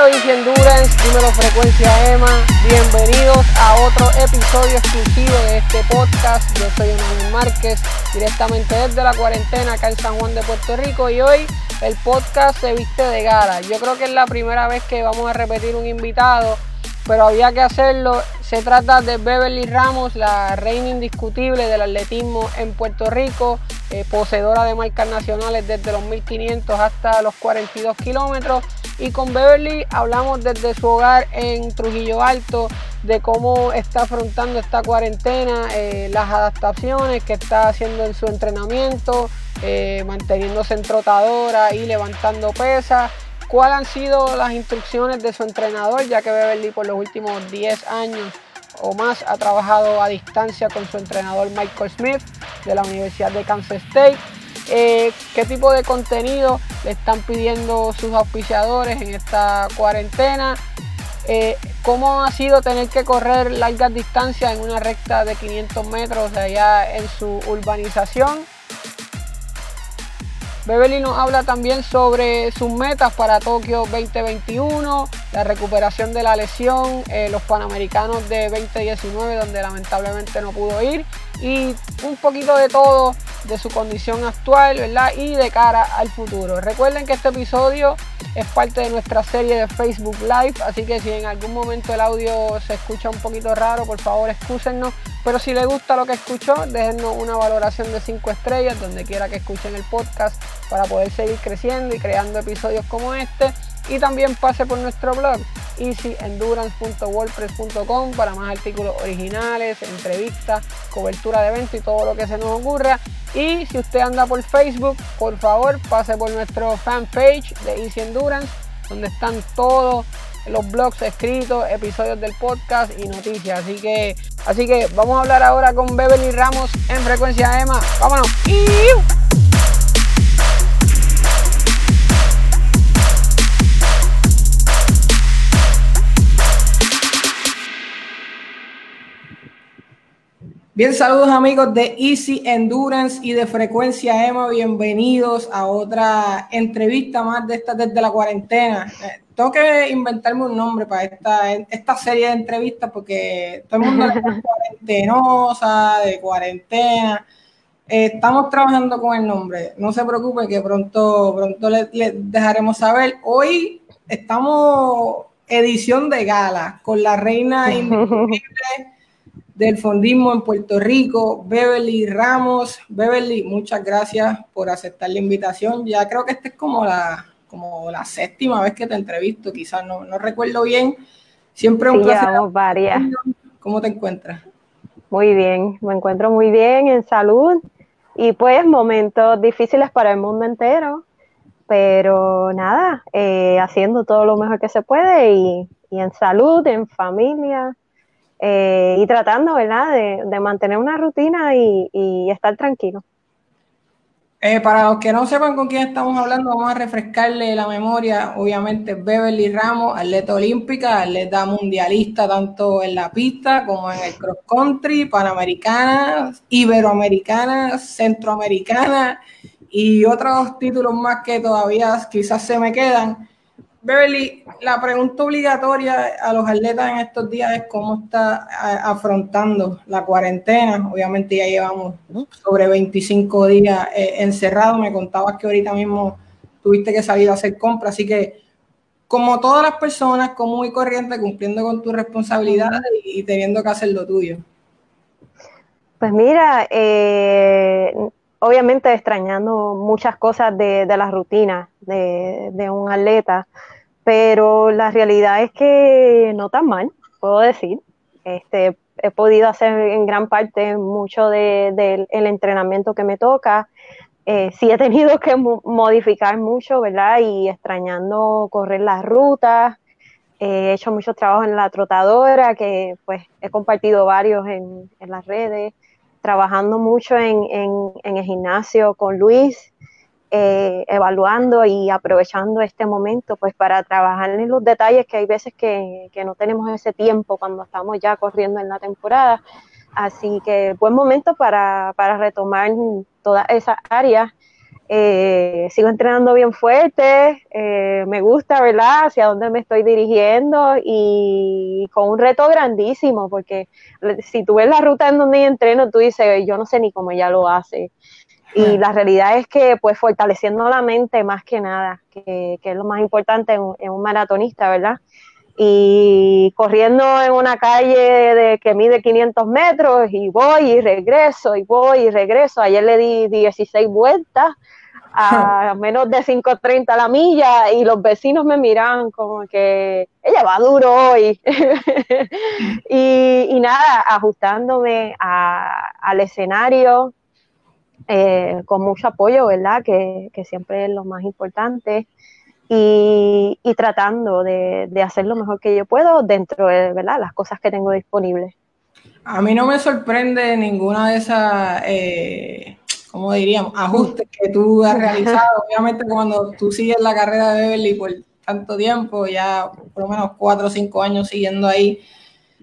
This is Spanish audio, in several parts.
Dímelo Easy Endurance, dímelo Frecuencia EMA, bienvenidos a otro episodio exclusivo de este podcast. Yo soy Emanuel Márquez, directamente desde la cuarentena acá en San Juan de Puerto Rico y hoy el podcast se viste de gala. Yo creo que es la primera vez que vamos a repetir un invitado, pero había que hacerlo. Se trata de Beverly Ramos, la reina indiscutible del atletismo en Puerto Rico, eh, poseedora de marcas nacionales desde los 1500 hasta los 42 kilómetros y con Beverly hablamos desde su hogar en Trujillo Alto, de cómo está afrontando esta cuarentena, eh, las adaptaciones que está haciendo en su entrenamiento, eh, manteniéndose en trotadora y levantando pesas. ¿Cuáles han sido las instrucciones de su entrenador? Ya que Beverly por los últimos 10 años o más ha trabajado a distancia con su entrenador Michael Smith de la Universidad de Kansas State. Eh, qué tipo de contenido le están pidiendo sus auspiciadores en esta cuarentena, eh, cómo ha sido tener que correr largas distancias en una recta de 500 metros de allá en su urbanización. Beverly nos habla también sobre sus metas para Tokio 2021, la recuperación de la lesión, eh, los Panamericanos de 2019 donde lamentablemente no pudo ir y un poquito de todo de su condición actual, ¿verdad? Y de cara al futuro. Recuerden que este episodio es parte de nuestra serie de Facebook Live, así que si en algún momento el audio se escucha un poquito raro, por favor excúsennos. Pero si les gusta lo que escuchó, déjennos una valoración de 5 estrellas donde quiera que escuchen el podcast para poder seguir creciendo y creando episodios como este. Y también pase por nuestro blog easyendurance.wordpress.com para más artículos originales, entrevistas, cobertura de eventos y todo lo que se nos ocurra. Y si usted anda por Facebook, por favor pase por nuestro fanpage de Easy Endurance, donde están todos los blogs escritos, episodios del podcast y noticias. Así que, así que vamos a hablar ahora con Beverly Ramos en frecuencia EMA. Vámonos. Bien, saludos amigos de Easy Endurance y de Frecuencia EMA. Bienvenidos a otra entrevista más de esta desde la cuarentena. Eh, tengo que inventarme un nombre para esta, esta serie de entrevistas porque todo el mundo es cuarentenosa, de cuarentena. Eh, estamos trabajando con el nombre. No se preocupen que pronto, pronto les, dejaremos saber. Hoy estamos edición de gala con la reina indiscutible del fondismo en Puerto Rico, Beverly Ramos. Beverly, muchas gracias por aceptar la invitación. Ya creo que esta es como la, como la séptima vez que te entrevisto, quizás no, no recuerdo bien. Siempre un placer. varias. ¿Cómo te encuentras? Muy bien, me encuentro muy bien en salud y pues momentos difíciles para el mundo entero, pero nada, eh, haciendo todo lo mejor que se puede y, y en salud, en familia, eh, y tratando, ¿verdad?, de, mantener una rutina y, estar tranquilo. Eh, para los que no sepan con quién estamos hablando, vamos a refrescarle la memoria. Obviamente, Beverly Ramos, atleta olímpica, atleta mundialista tanto en la pista como en el cross country, panamericana, iberoamericana, centroamericana y otros títulos más que todavía quizás se me quedan. Beverly, la pregunta obligatoria a los atletas en estos días es cómo está afrontando la cuarentena. Obviamente ya llevamos sobre 25 días eh, encerrados. Me contabas que ahorita mismo tuviste que salir a hacer compras, así que como todas las personas, como y corriente, cumpliendo con tus responsabilidades y, teniendo que hacer lo tuyo. Pues mira, eh, obviamente extrañando muchas cosas de, la rutina de, un atleta, pero la realidad es que no tan mal, puedo decir. Este, he podido hacer en gran parte mucho del de, entrenamiento que me toca. Eh, sí he tenido que modificar mucho, ¿verdad? Y extrañando correr las rutas. he hecho mucho trabajo en la trotadora, que pues he compartido varios en, en las redes trabajando mucho en, el gimnasio con Luis, eh, evaluando y aprovechando este momento pues para trabajar en los detalles que hay veces que, no tenemos ese tiempo cuando estamos ya corriendo en la temporada. Así que buen momento para, retomar todas esas áreas. Eh, sigo entrenando bien fuerte, eh, me gusta, ¿verdad? Hacia dónde me estoy dirigiendo y con un reto grandísimo, porque si tú ves la ruta en donde entreno, tú dices, yo no sé ni cómo ella lo hace. Y la realidad es que, pues, fortaleciendo la mente más que nada, que, es lo más importante en, en, un maratonista, ¿verdad? Y corriendo en una calle de, que mide 500 metros y voy y regreso y voy y regreso. Ayer le di 16 vueltas a menos de 5.30 la milla y los vecinos me miran como que ella va duro hoy. y, nada, ajustándome al escenario eh, con mucho apoyo, ¿verdad? Que, siempre es lo más importante. Y, tratando de, hacer lo mejor que yo puedo dentro de ¿verdad? las cosas que tengo disponibles. A mí no me sorprende ninguna de esas eh, como diríamos, ajustes que tú has realizado. Obviamente cuando tú sigues la carrera de Beverly por tanto tiempo, ya por lo menos cuatro o cinco años siguiendo ahí,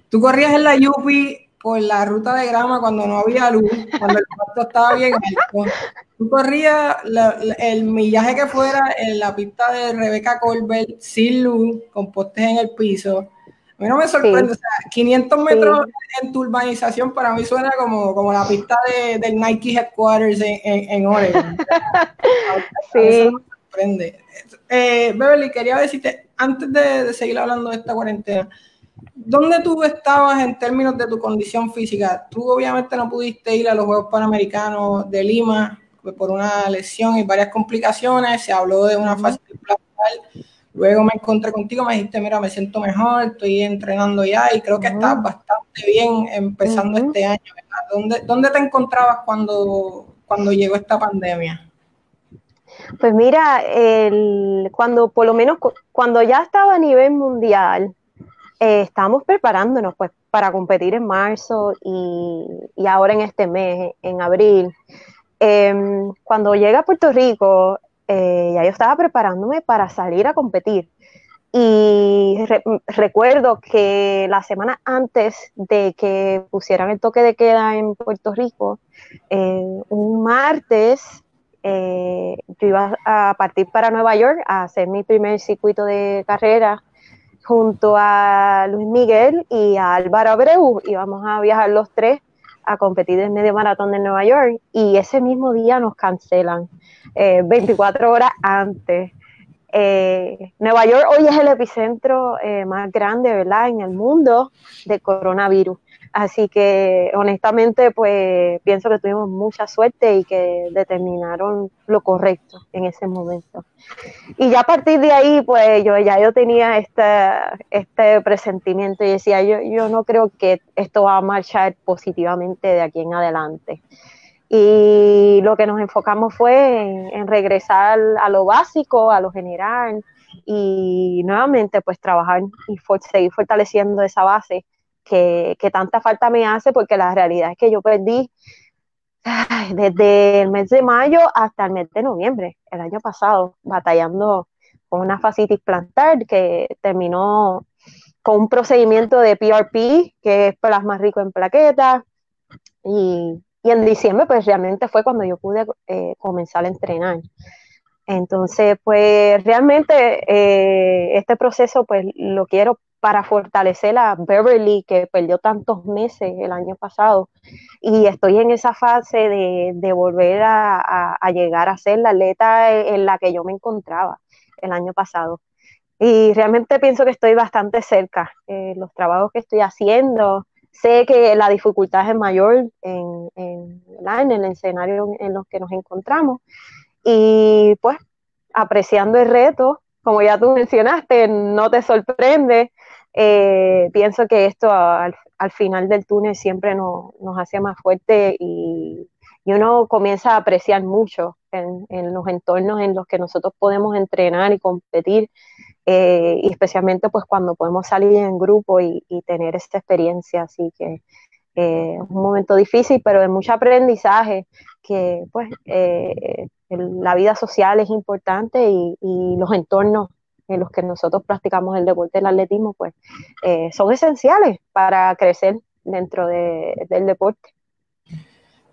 tú corrías en la Yupi por la ruta de grama cuando no había luz, cuando el cuarto estaba bien alto. Tú corrías el millaje que fuera en la pista de Rebeca Colbert sin luz, con postes en el piso a mí no me sorprende, o sea, 500 metros en tu urbanización para mí suena como, como la pista de, del Nike Headquarters en, en, Oregon. sí. me sorprende. Eh, Beverly, quería decirte, antes de, seguir hablando de esta cuarentena, ¿dónde tú estabas en términos de tu condición física? Tú obviamente no pudiste ir a los Juegos Panamericanos de Lima por una lesión y varias complicaciones, se habló de una fase uh Luego me encontré contigo, me dijiste, mira, me siento mejor, estoy entrenando ya y creo que estás bastante bien empezando este año. ¿Dónde, ¿Dónde, te encontrabas cuando, cuando llegó esta pandemia? Pues mira, el, cuando por lo menos cuando ya estaba a nivel mundial, eh, estábamos preparándonos pues para competir en marzo y, y ahora en este mes, en abril. Em, cuando llega a Puerto Rico, eh, ya yo estaba preparándome para salir a competir. Y recuerdo que la semana antes de que pusieran el toque de queda en Puerto Rico, eh, un martes yo iba a partir para Nueva York a hacer mi primer circuito de carrera junto a Luis Miguel y a Álvaro Abreu. Íbamos a viajar los tres a competir en medio maratón de Nueva York y ese mismo día nos cancelan, 24 eh, horas antes. Eh, Nueva York hoy es el epicentro eh, más grande, ¿verdad?, en el mundo de coronavirus. Así que honestamente, pues pienso que tuvimos mucha suerte y que determinaron lo correcto en ese momento. Y ya a partir de ahí, pues yo ya yo tenía este, este presentimiento y decía, yo, yo no creo que esto va a marchar positivamente de aquí en adelante. Y lo que nos enfocamos fue en, regresar a lo básico, a lo general y nuevamente pues trabajar y seguir fortaleciendo esa base que, tanta falta me hace porque la realidad es que yo perdí desde el mes de mayo hasta el mes de noviembre, el año pasado, batallando con una fascitis plantar que terminó con un procedimiento de PRP, que es plasma rico en plaquetas, y, en diciembre pues realmente fue cuando yo pude eh, comenzar a entrenar. Entonces, pues realmente eh, este proceso pues lo quiero para fortalecer a Beverly, que perdió tantos meses el año pasado. Y estoy en esa fase de, volver a, llegar a ser la atleta en la que yo me encontraba el año pasado. Y realmente pienso que estoy bastante cerca. Eh, los trabajos que estoy haciendo, sé que la dificultad es mayor en, en, en el escenario en los que nos encontramos. Y pues apreciando el reto, como ya tú mencionaste, no te sorprende. Eh, pienso que esto al, final del túnel siempre nos hace más fuerte y, uno comienza a apreciar mucho en, los entornos en los que nosotros podemos entrenar y competir, eh, y especialmente pues cuando podemos salir en grupo y, tener esta experiencia. Así que eh, un momento difícil, pero de mucho aprendizaje, que pues la vida social es importante y, los entornos en los que nosotros practicamos el deporte del atletismo, pues eh, son esenciales para crecer dentro del deporte.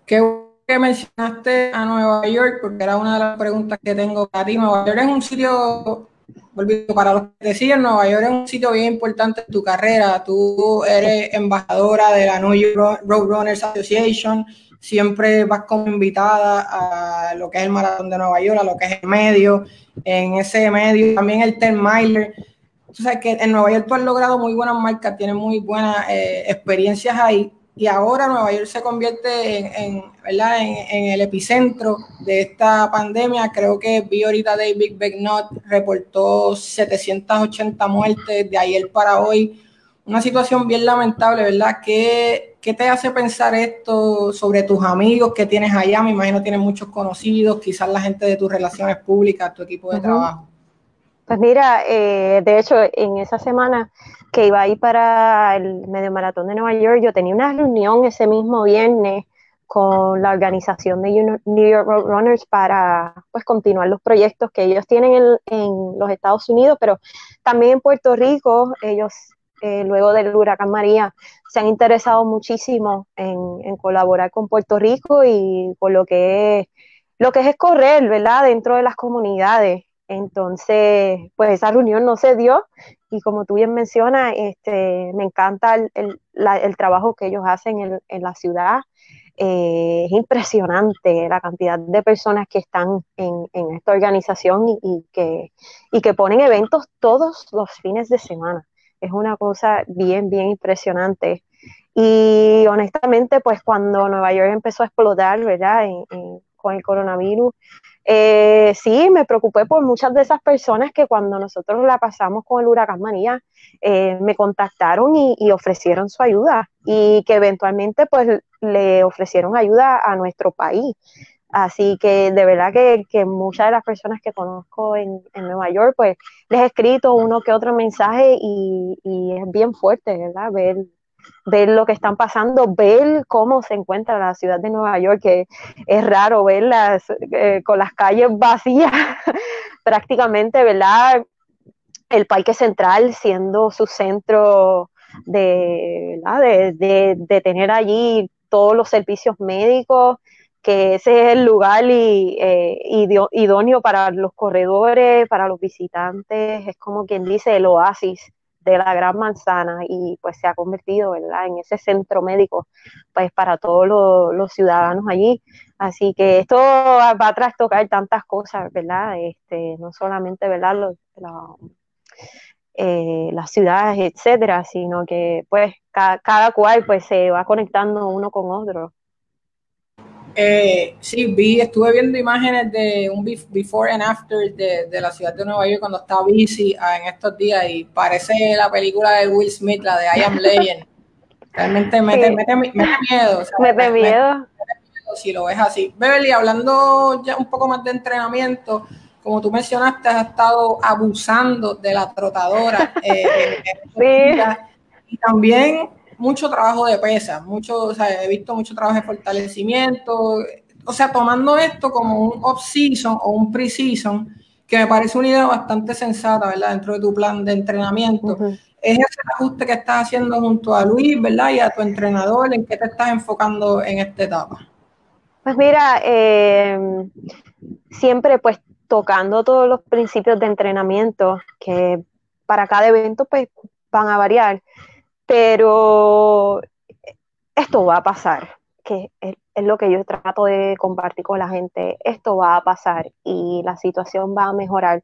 Qué que mencionaste a Nueva York, porque era una de las preguntas que tengo para ti. Nueva York es un sitio, para los que siguen, Nueva York es un sitio bien importante en tu carrera. Tú eres embajadora de la New York Roadrunners Association, siempre vas como invitada a lo que es el maratón de Nueva York, a lo que es el medio. En ese medio también el Ten Miler. Tú sabes que en Nueva York tú has logrado muy buenas marcas, tienes muy buenas eh, experiencias ahí y ahora Nueva York se convierte en, ¿verdad? En, el epicentro de esta pandemia. Creo que vi ahorita David Becknott reportó 780 muertes de ayer para hoy. Una situación bien lamentable, ¿verdad? ¿Qué, ¿Qué te hace pensar esto sobre tus amigos que tienes allá? Me imagino tienes muchos conocidos, quizás la gente de tus relaciones públicas, tu equipo de trabajo. Pues mira, eh, de hecho, en esa semana que iba a ir para el medio maratón de Nueva York, yo tenía una reunión ese mismo viernes con la organización de New York Road Runners para pues continuar los proyectos que ellos tienen en, los Estados Unidos, pero también en Puerto Rico, ellos eh, luego del huracán María se han interesado muchísimo en, colaborar con Puerto Rico y por lo que es, lo que es correr, ¿verdad? Dentro de las comunidades. Entonces, pues esa reunión no se dio y como tú bien mencionas, este, me encanta el, trabajo que ellos hacen en, la ciudad. Eh, es impresionante la cantidad de personas que están en, esta organización y, que, y que ponen eventos todos los fines de semana. Es una cosa bien, bien impresionante. Y honestamente, pues cuando Nueva York empezó a explotar, ¿verdad? con el coronavirus, eh, sí, me preocupé por muchas de esas personas que cuando nosotros la pasamos con el huracán María, eh, me contactaron y, ofrecieron su ayuda y que eventualmente pues le ofrecieron ayuda a nuestro país. Así que de verdad que, muchas de las personas que conozco en, Nueva York, pues les he escrito uno que otro mensaje y, y es bien fuerte, ¿verdad? Ver ver lo que están pasando, ver cómo se encuentra la ciudad de Nueva York, que es raro verlas eh, con las calles vacías prácticamente, ¿verdad? El Parque Central siendo su centro de, de, tener allí todos los servicios médicos, que ese es el lugar y, eh, idóneo para los corredores, para los visitantes, es como quien dice el oasis de la Gran Manzana y pues se ha convertido, en ese centro médico, pues para todos los, ciudadanos allí. Así que esto va a trastocar tantas cosas, ¿verdad? Este, no solamente, ¿verdad?, eh, las ciudades, etcétera, sino que pues cada, cada cual pues se va conectando uno con otro. Eh, sí, vi, estuve viendo imágenes de un before and after de, la ciudad de Nueva York cuando estaba busy ah, en estos días y parece la película de Will Smith, la de I Am Legend. Realmente mete, mete, miedo. mete miedo. si lo ves así. Beverly, hablando ya un poco más de entrenamiento, como tú mencionaste, has estado abusando de la trotadora. Eh, sí. Y también mucho trabajo de pesa, mucho, o sea, he visto mucho trabajo de fortalecimiento, o sea, tomando esto como un off-season o un pre-season, que me parece una idea bastante sensata, ¿verdad? Dentro de tu plan de entrenamiento. Es ese ajuste que estás haciendo junto a Luis, ¿verdad? Y a tu entrenador, ¿en qué te estás enfocando en esta etapa? Pues mira, eh, siempre pues tocando todos los principios de entrenamiento que para cada evento pues van a variar pero esto va a pasar, que es, lo que yo trato de compartir con la gente, esto va a pasar y la situación va a mejorar.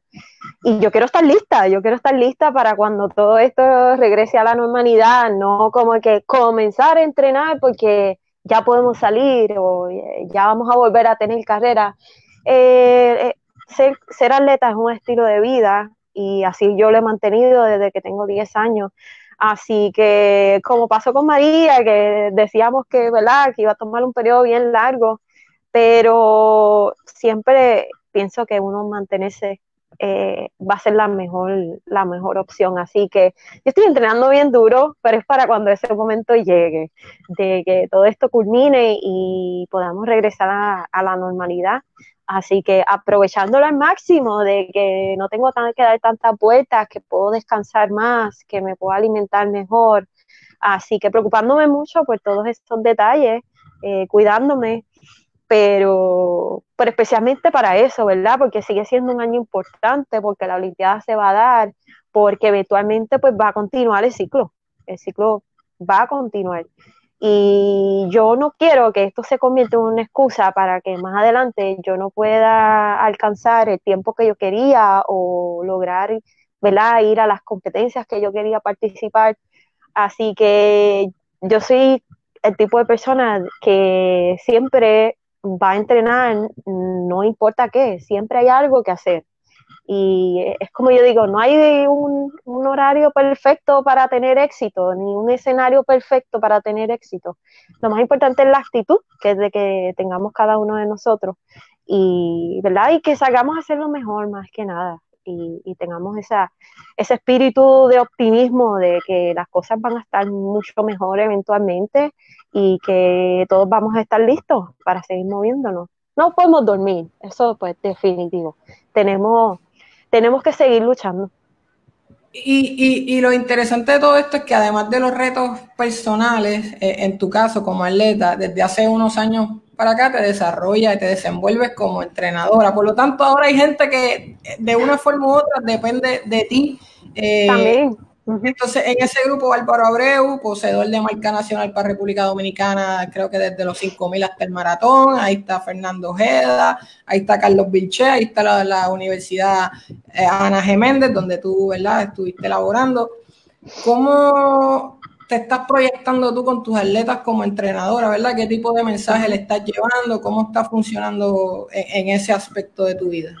Y yo quiero estar lista, yo quiero estar lista para cuando todo esto regrese a la normalidad, no como que comenzar a entrenar porque ya podemos salir o ya vamos a volver a tener carrera. Eh, eh, ser, ser atleta es un estilo de vida y así yo lo he mantenido desde que tengo 10 años. Así que, como pasó con María, que decíamos que, ¿verdad? que iba a tomar un periodo bien largo, pero siempre pienso que uno mantenerse eh, va a ser la mejor, la mejor opción. Así que yo estoy entrenando bien duro, pero es para cuando ese momento llegue, de que todo esto culmine y podamos regresar a la normalidad. Así que aprovechándolo al máximo de que no tengo que dar tantas vueltas, que puedo descansar más, que me puedo alimentar mejor. Así que preocupándome mucho por todos estos detalles, eh, cuidándome, pero, pero especialmente para eso, ¿verdad? Porque sigue siendo un año importante, porque la Olimpiada se va a dar, porque eventualmente pues va a continuar el ciclo, el ciclo va a continuar. Y yo no quiero que esto se convierta en una excusa para que más adelante yo no pueda alcanzar el tiempo que yo quería o lograr ¿verdad? ir a las competencias que yo quería participar. Así que yo soy el tipo de persona que siempre va a entrenar, no importa qué, siempre hay algo que hacer. Y es como yo digo, no hay un, horario perfecto para tener éxito, ni un escenario perfecto para tener éxito. Lo más importante es la actitud, que es de que tengamos cada uno de nosotros. Y, ¿verdad? y que salgamos a hacer lo mejor más que nada. Y, tengamos esa, ese espíritu de optimismo de que las cosas van a estar mucho mejor eventualmente y que todos vamos a estar listos para seguir moviéndonos. No podemos dormir, eso pues definitivo. Tenemos tenemos que seguir luchando. Y, lo interesante de todo esto es que además de los retos personales, eh, en tu caso como atleta, desde hace unos años para acá te desarrollas y te desenvuelves como entrenadora. Por lo tanto, ahora hay gente que eh, de una forma u otra depende de ti. Eh, También entonces, en ese grupo, Álvaro Abreu, poseedor de marca nacional para República Dominicana, creo que desde los 5.000 hasta el maratón. Ahí está Fernando Ojeda, ahí está Carlos Vilche, ahí está la, Universidad eh, Ana Geméndez, donde tú, ¿verdad?, estuviste elaborando. ¿Cómo te estás proyectando tú con tus atletas como entrenadora, verdad? ¿Qué tipo de mensaje le estás llevando? ¿Cómo está funcionando en ese aspecto de tu vida?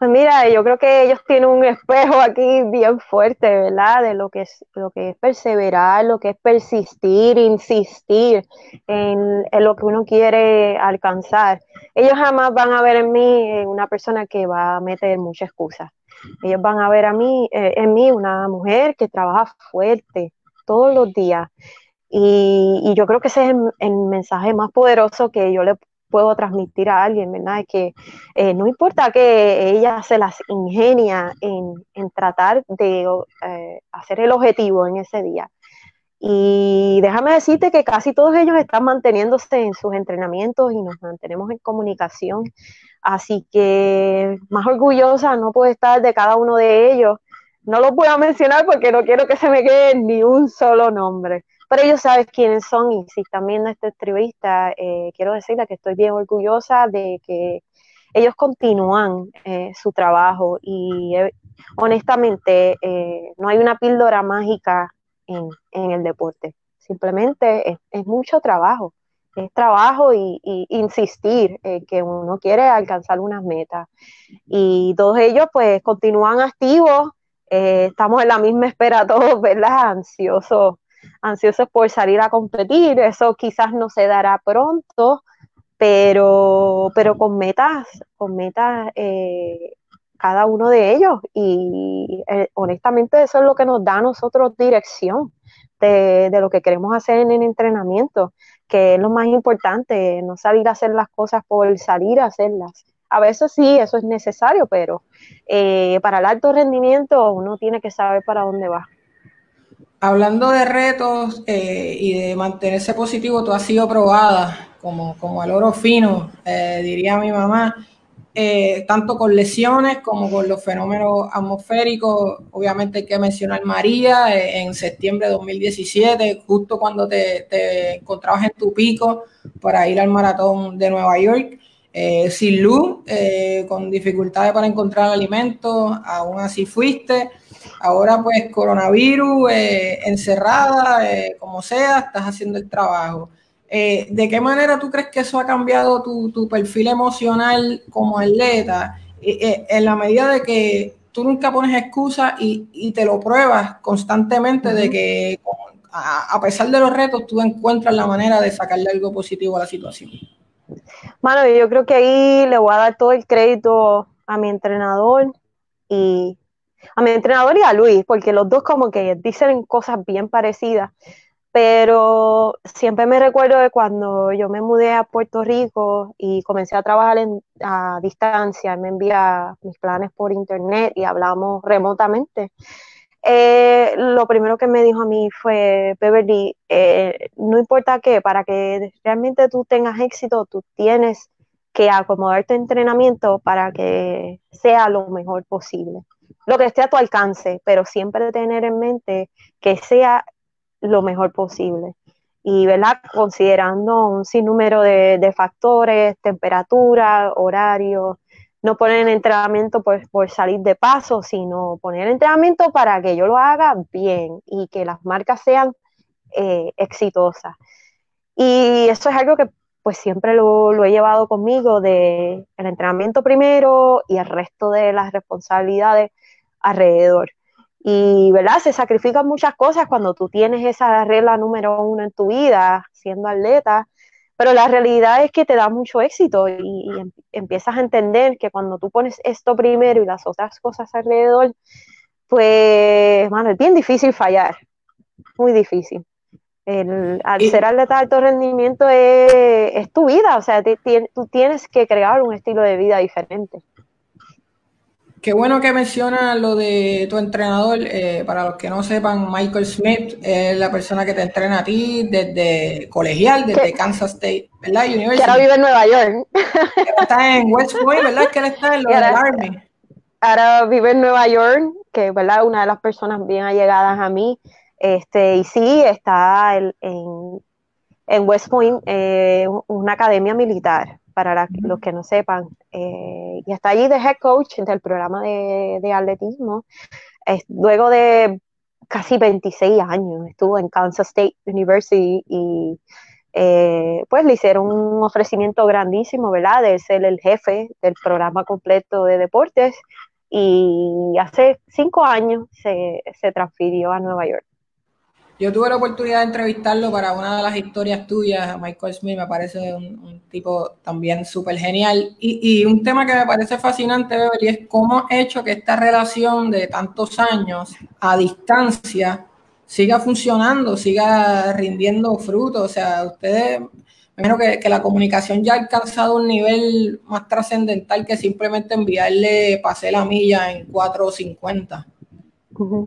Pues mira, yo creo que ellos tienen un espejo aquí bien fuerte, ¿verdad? De lo que es, lo que es perseverar, lo que es persistir, insistir en, lo que uno quiere alcanzar. Ellos jamás van a ver en mí una persona que va a meter muchas excusas. Ellos van a ver a mí, eh, en mí una mujer que trabaja fuerte todos los días. Y, yo creo que ese es el, el mensaje más poderoso que yo le puedo transmitir a alguien, ¿verdad? Que eh, no importa que ella se las ingenia en, tratar de eh, hacer el objetivo en ese día. Y déjame decirte que casi todos ellos están manteniéndose en sus entrenamientos y nos mantenemos en comunicación. Así que más orgullosa no puedo estar de cada uno de ellos. No los voy a mencionar porque no quiero que se me quede ni un solo nombre pero ellos saben quiénes son y si están viendo esta entrevista, eh, quiero decirles que estoy bien orgullosa de que ellos continúan eh, su trabajo. Y eh, honestamente no hay una píldora mágica en, el deporte, simplemente es, mucho trabajo, es trabajo y, insistir que uno quiere alcanzar unas metas. Y todos ellos pues continúan activos, estamos en la misma espera todos, ¿verdad? Ansiosos ansiosos por salir a competir. Eso quizás no se dará pronto, pero, pero con metas, con metas eh, cada uno de ellos. Y eh, honestamente eso es lo que nos da a nosotros dirección de, lo que queremos hacer en el entrenamiento, que es lo más importante, no salir a hacer las cosas por salir a hacerlas. A veces sí, eso es necesario, pero eh, para el alto rendimiento uno tiene que saber para dónde va. Hablando de retos eh, y de mantenerse positivo, tú has sido probada como, como el oro fino, eh, diría mi mamá, eh, tanto con lesiones como con los fenómenos atmosféricos. Obviamente hay que mencionar María en septiembre de 2017, justo cuando te, te, encontrabas en tu pico para ir al maratón de Nueva York. Sin luz, con dificultades para encontrar alimentos, aún así fuiste. Ahora pues coronavirus, eh, encerrada, eh, como sea, estás haciendo el trabajo. Eh, ¿De qué manera tú crees que eso ha cambiado tu, perfil emocional como atleta? en la medida de que tú nunca pones excusas y, te lo pruebas constantemente de que a, pesar de los retos tú encuentras la manera de sacarle algo positivo a la situación. Mano, yo creo que ahí le voy a dar todo el crédito a mi entrenador y a mi entrenador y a Luis, porque los dos como que dicen cosas bien parecidas, pero siempre me recuerdo de cuando yo me mudé a Puerto Rico y comencé a trabajar a distancia, me envía mis planes por internet y hablamos remotamente. Eh, lo primero que me dijo a mí fue, Beverly, eh, no importa qué, para que realmente tú tengas éxito, tú tienes que acomodar tu entrenamiento para que sea lo mejor posible. Lo que esté a tu alcance, pero siempre tener en mente que sea lo mejor posible. Y, ¿verdad? Considerando un sinnúmero de, de factores, temperatura, horario, no poner entrenamiento por, por, salir de paso, sino poner entrenamiento para que yo lo haga bien y que las marcas sean eh, exitosas. Y eso es algo que pues siempre lo, lo, he llevado conmigo de el entrenamiento primero y el resto de las responsabilidades alrededor. Y, ¿verdad? Se sacrifican muchas cosas cuando tú tienes esa regla número uno en tu vida, siendo atleta, pero la realidad es que te da mucho éxito y, em, empiezas a entender que cuando tú pones esto primero y las otras cosas alrededor, pues, bueno, es bien difícil fallar, muy difícil. El, al ser atleta de alto rendimiento es, tu vida, o sea, tú tienes que crear un estilo de vida diferente. Qué bueno que menciona lo de tu entrenador. Eh, para los que no sepan, Michael Smith es la persona que te entrena a ti desde colegial, desde Kansas State, ¿verdad? University. Que ahora vive en Nueva York. está en West Point, ¿verdad? Que él está en lo del Army. Ahora vive en Nueva York, que ¿verdad? Una de las personas bien allegadas a mí. Este, y sí, está en, en West Point, eh, una academia militar para los que no sepan. Eh, y está allí de head coach del programa de, atletismo. luego de casi 26 años, estuvo en Kansas State University y eh, pues le hicieron un ofrecimiento grandísimo, ¿verdad? De ser el jefe del programa completo de deportes y hace cinco años se, se transfirió a Nueva York. Yo tuve la oportunidad de entrevistarlo para una de las historias tuyas. Michael Smith me parece un, tipo también súper genial. Y, un tema que me parece fascinante, Beverly, es cómo ha hecho que esta relación de tantos años a distancia siga funcionando, siga rindiendo frutos. O sea, ustedes, menos que, que la comunicación ya ha alcanzado un nivel más trascendental que simplemente enviarle pase la milla en 4.50. Uh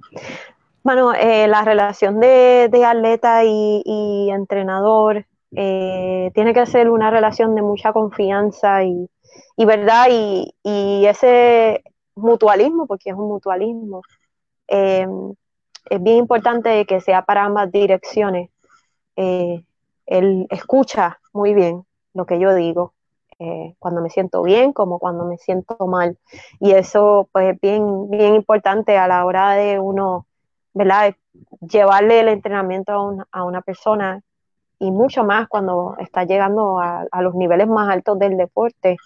bueno, eh, la relación de, atleta y, entrenador eh, tiene que ser una relación de mucha confianza y, verdad y, ese mutualismo, porque es un mutualismo, eh, es bien importante que sea para ambas direcciones. él escucha muy bien lo que yo digo, cuando me siento bien como cuando me siento mal. Y eso pues es bien, bien importante a la hora de uno ¿verdad? Llevarle el entrenamiento a una, persona y mucho más cuando está llegando a, los niveles más altos del deporte.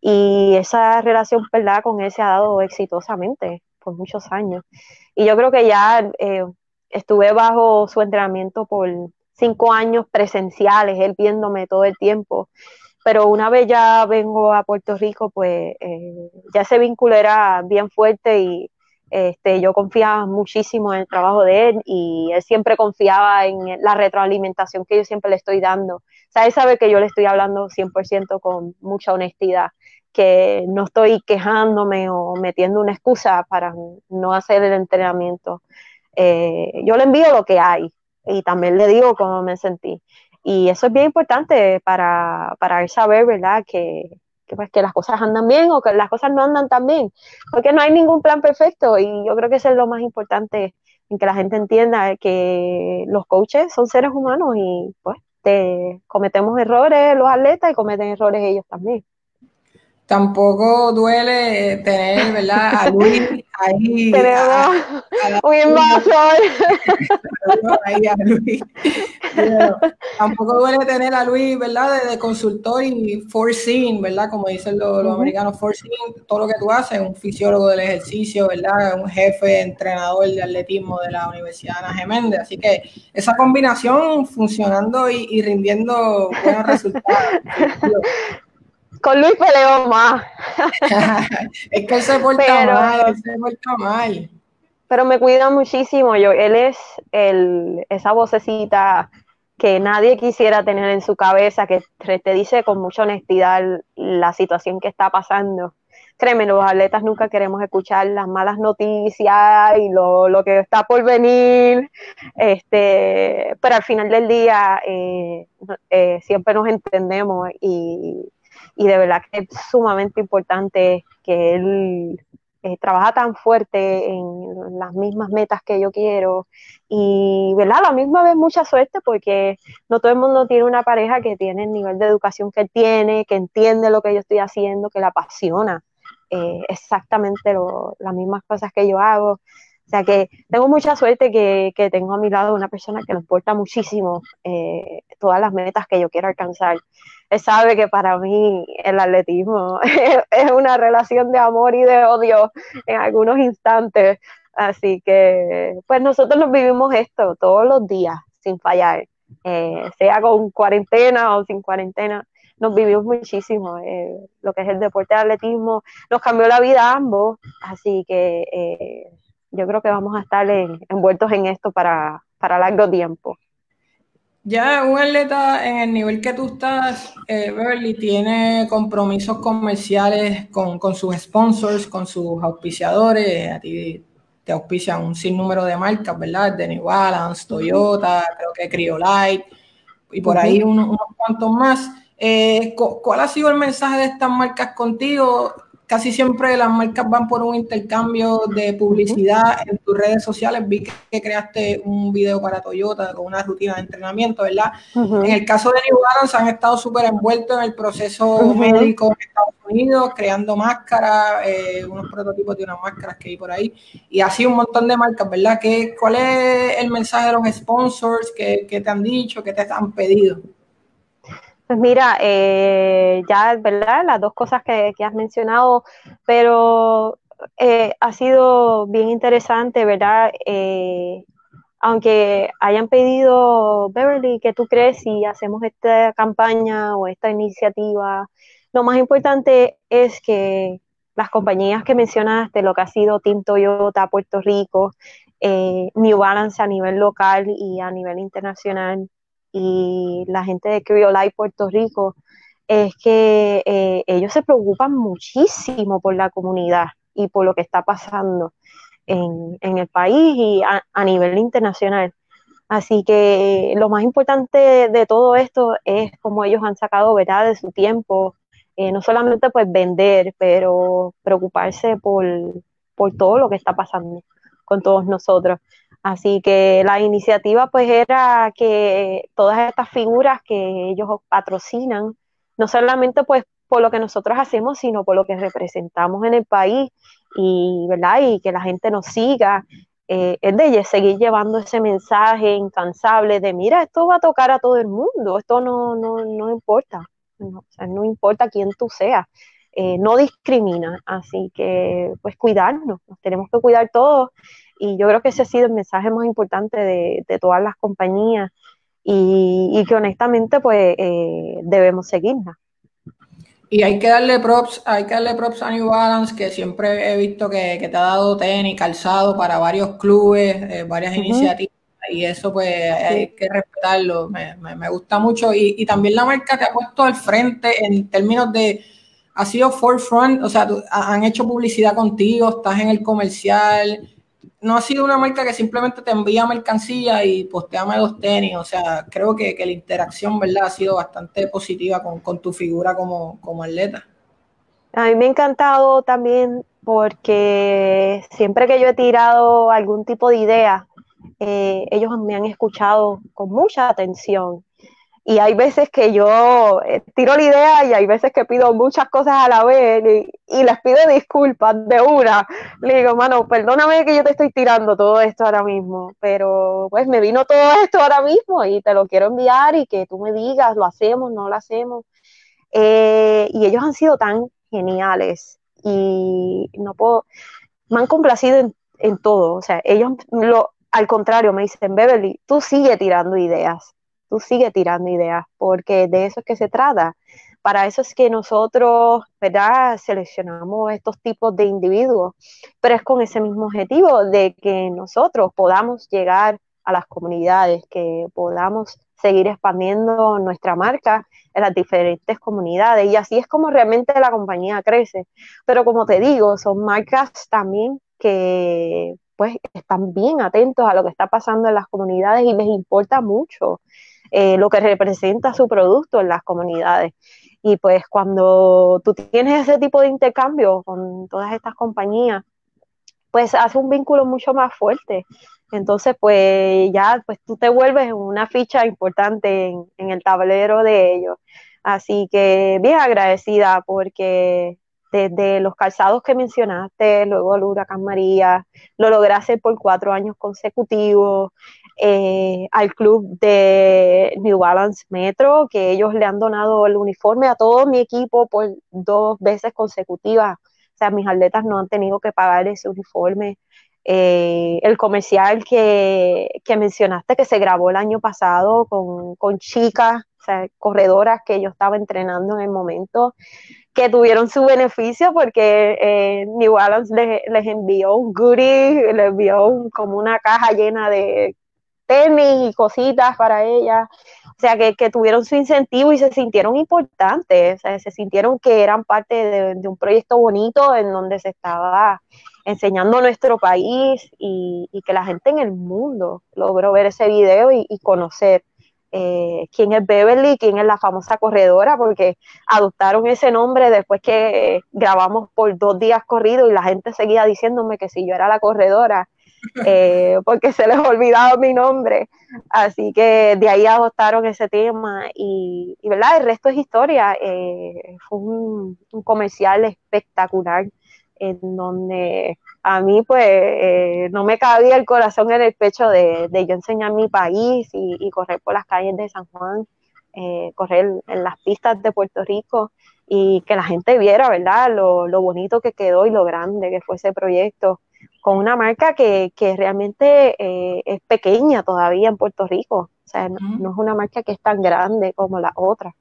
Y esa relación, ¿verdad? Con él se ha dado exitosamente por muchos años. Y yo creo que ya eh, estuve bajo su entrenamiento por cinco años presenciales, él viéndome todo el tiempo. Pero una vez ya vengo a Puerto Rico, pues eh, ya ese vínculo era bien fuerte y, este, yo confiaba muchísimo en el trabajo de él y él siempre confiaba en la retroalimentación que yo siempre le estoy dando. O sea, él sabe que yo le estoy hablando 100% con mucha honestidad, que no estoy quejándome o metiendo una excusa para no hacer el entrenamiento. Eh, yo le envío lo que hay y también le digo cómo me sentí. Y eso es bien importante para, para él saber, ¿verdad? Que, que, pues, que las cosas andan bien o que las cosas no andan tan bien, porque no hay ningún plan perfecto y yo creo que eso es lo más importante en que la gente entienda que los coaches son seres humanos y pues te, cometemos errores los atletas y cometen errores ellos también. Tampoco duele tener, ¿verdad? A Luis ahí. un invasor. ahí a Luis. tampoco duele tener a Luis, ¿verdad? De, consultor y foreseeing, ¿verdad? Como dicen los, americanos, foreseeing todo lo que tú haces, un fisiólogo del ejercicio, ¿verdad? Un jefe, entrenador de atletismo de la Universidad Ana Geméndez. Así que esa combinación funcionando y, y rindiendo buenos resultados. Con Luis peleó más. es que él se porta mal, él se porta mal. Pero me cuida muchísimo. Yo, él es el, esa vocecita que nadie quisiera tener en su cabeza, que te dice con mucha honestidad la situación que está pasando. créeme, los atletas nunca queremos escuchar las malas noticias y lo, lo que está por venir, este, pero al final del día eh, eh, siempre nos entendemos y, y de verdad que es sumamente importante que él eh, trabaja tan fuerte en las mismas metas que yo quiero y, ¿verdad? A la misma vez mucha suerte porque no todo el mundo tiene una pareja que tiene el nivel de educación que tiene, que entiende lo que yo estoy haciendo, que le apasiona eh, exactamente las mismas cosas que yo hago. O sea que tengo mucha suerte que, que tengo a mi lado una persona que le importa muchísimo eh, todas las metas que yo quiero alcanzar él sabe que para mí el atletismo es una relación de amor y de odio en algunos instantes. Así que, pues nosotros nos vivimos esto todos los días, sin fallar, eh, sea con cuarentena o sin cuarentena. Nos vivimos muchísimo. Eh, lo que es el deporte de atletismo nos cambió la vida a ambos. Así que eh, yo creo que vamos a estar envueltos en esto para, para largo tiempo. Ya un atleta en el nivel que tú estás, eh, Beverly, tiene compromisos comerciales con, sus sponsors, con sus auspiciadores. A ti te auspician un sinnúmero de marcas, ¿verdad? De New Balance, Toyota, creo que Criolite y por ahí unos, unos cuantos más. Eh, ¿Cuál ha sido el mensaje de estas marcas contigo? Casi siempre las marcas van por un intercambio de publicidad en tus redes sociales. Vi que, creaste un video para Toyota con una rutina de entrenamiento, ¿verdad? En el caso de New Balance han estado súper envueltos en el proceso médico en Estados Unidos, creando máscaras, eh, unos prototipos de unas máscaras que hay por ahí, y así un montón de marcas, ¿verdad? ¿Qué, ¿Cuál es el mensaje de los sponsors que, que te han dicho, que te han pedido? Pues mira, eh, ya, ¿verdad? Las dos cosas que, has mencionado, pero eh, ha sido bien interesante, ¿verdad? Eh, aunque hayan pedido, Beverly, ¿qué tú crees si hacemos esta campaña o esta iniciativa? Lo más importante es que las compañías que mencionaste, lo que ha sido Team Toyota, Puerto Rico, New Balance a nivel local y a nivel internacional, y la gente de Criolite Puerto Rico es que eh, ellos se preocupan muchísimo por la comunidad y por lo que está pasando en, el país y a, nivel internacional. Así que lo más importante de todo esto es cómo ellos han sacado ¿verdad? de su tiempo, eh, no solamente pues vender, pero preocuparse por, por todo lo que está pasando con todos nosotros. Así que la iniciativa pues era que todas estas figuras que ellos patrocinan, no solamente pues por lo que nosotros hacemos, sino por lo que representamos en el país y, ¿verdad? y que la gente nos siga, eh, es de seguir llevando ese mensaje incansable de, mira, esto va a tocar a todo el mundo, esto no, no, no importa, no, importa quién tú seas, eh, no discrimina, así que pues cuidarnos, nos tenemos que cuidar todos y yo creo que ese ha sido el mensaje más importante de, todas las compañías y, que honestamente pues eh, debemos seguirla. Y hay que darle props, hay que darle props a New Balance, que siempre he visto que, te ha dado tenis, calzado para varios clubes, eh, varias iniciativas, y eso pues hay que respetarlo, me, me, gusta mucho. Y, y, también la marca te ha puesto al frente en términos de, ha sido forefront, o sea, han hecho publicidad contigo, estás en el comercial, no ha sido una marca que simplemente te envía mercancía y posteame los tenis. O sea, creo que, la interacción, ¿verdad? Ha sido bastante positiva con, tu figura como, como atleta. A mí me ha encantado también porque siempre que yo he tirado algún tipo de idea, eh, ellos me han escuchado con mucha atención y hay veces que yo eh, tiro la idea y hay veces que pido muchas cosas a la vez y, les pido disculpas de una. Le digo, mano, perdóname que yo te estoy tirando todo esto ahora mismo, pero pues me vino todo esto ahora mismo y te lo quiero enviar y que tú me digas, lo hacemos, no lo hacemos. Eh, y ellos han sido tan geniales y no puedo, me han complacido en, en todo. O sea, ellos lo, al contrario me dicen, Beverly, tú sigue tirando ideas tú sigue tirando ideas, porque de eso es que se trata. Para eso es que nosotros, ¿verdad?, seleccionamos estos tipos de individuos, pero es con ese mismo objetivo de que nosotros podamos llegar a las comunidades, que podamos seguir expandiendo nuestra marca en las diferentes comunidades. Y así es como realmente la compañía crece. Pero como te digo, son marcas también que pues están bien atentos a lo que está pasando en las comunidades y les importa mucho eh, lo que representa su producto en las comunidades. Y pues cuando tú tienes ese tipo de intercambio con todas estas compañías, pues hace un vínculo mucho más fuerte. Entonces, pues ya, pues tú te vuelves una ficha importante en, el tablero de ellos. Así que bien agradecida porque desde los calzados que mencionaste, luego el huracán María, lo logré hacer por cuatro años consecutivos, eh, al club de New Balance Metro, que ellos le han donado el uniforme a todo mi equipo por dos veces consecutivas. O sea, mis atletas no han tenido que pagar ese uniforme. Eh, el comercial que, mencionaste que se grabó el año pasado con, chicas, o sea, corredoras que yo estaba entrenando en el momento, que tuvieron su beneficio porque eh, New Balance les, envió un goodie, les envió como una caja llena de tenis y cositas para ellas. O sea, que, tuvieron su incentivo y se sintieron importantes, o sea, se sintieron que eran parte de, un proyecto bonito en donde se estaba enseñando nuestro país y, que la gente en el mundo logró ver ese video y, conocer eh, quién es Beverly, quién es la famosa corredora, porque adoptaron ese nombre después que grabamos por dos días corridos y la gente seguía diciéndome que si yo era la corredora eh, porque se les ha olvidado mi nombre. Así que de ahí adoptaron ese tema y, ¿verdad? El resto es historia. Eh, fue un, comercial espectacular en donde a mí pues eh, no me cabía el corazón en el pecho de, yo enseñar mi país y, correr por las calles de San Juan, correr en las pistas de Puerto Rico y que la gente viera, ¿verdad? Lo, lo bonito que quedó y lo grande que fue ese proyecto con una marca que, realmente eh, es pequeña todavía en Puerto Rico. O sea, no, es una marca que es tan grande como la otra.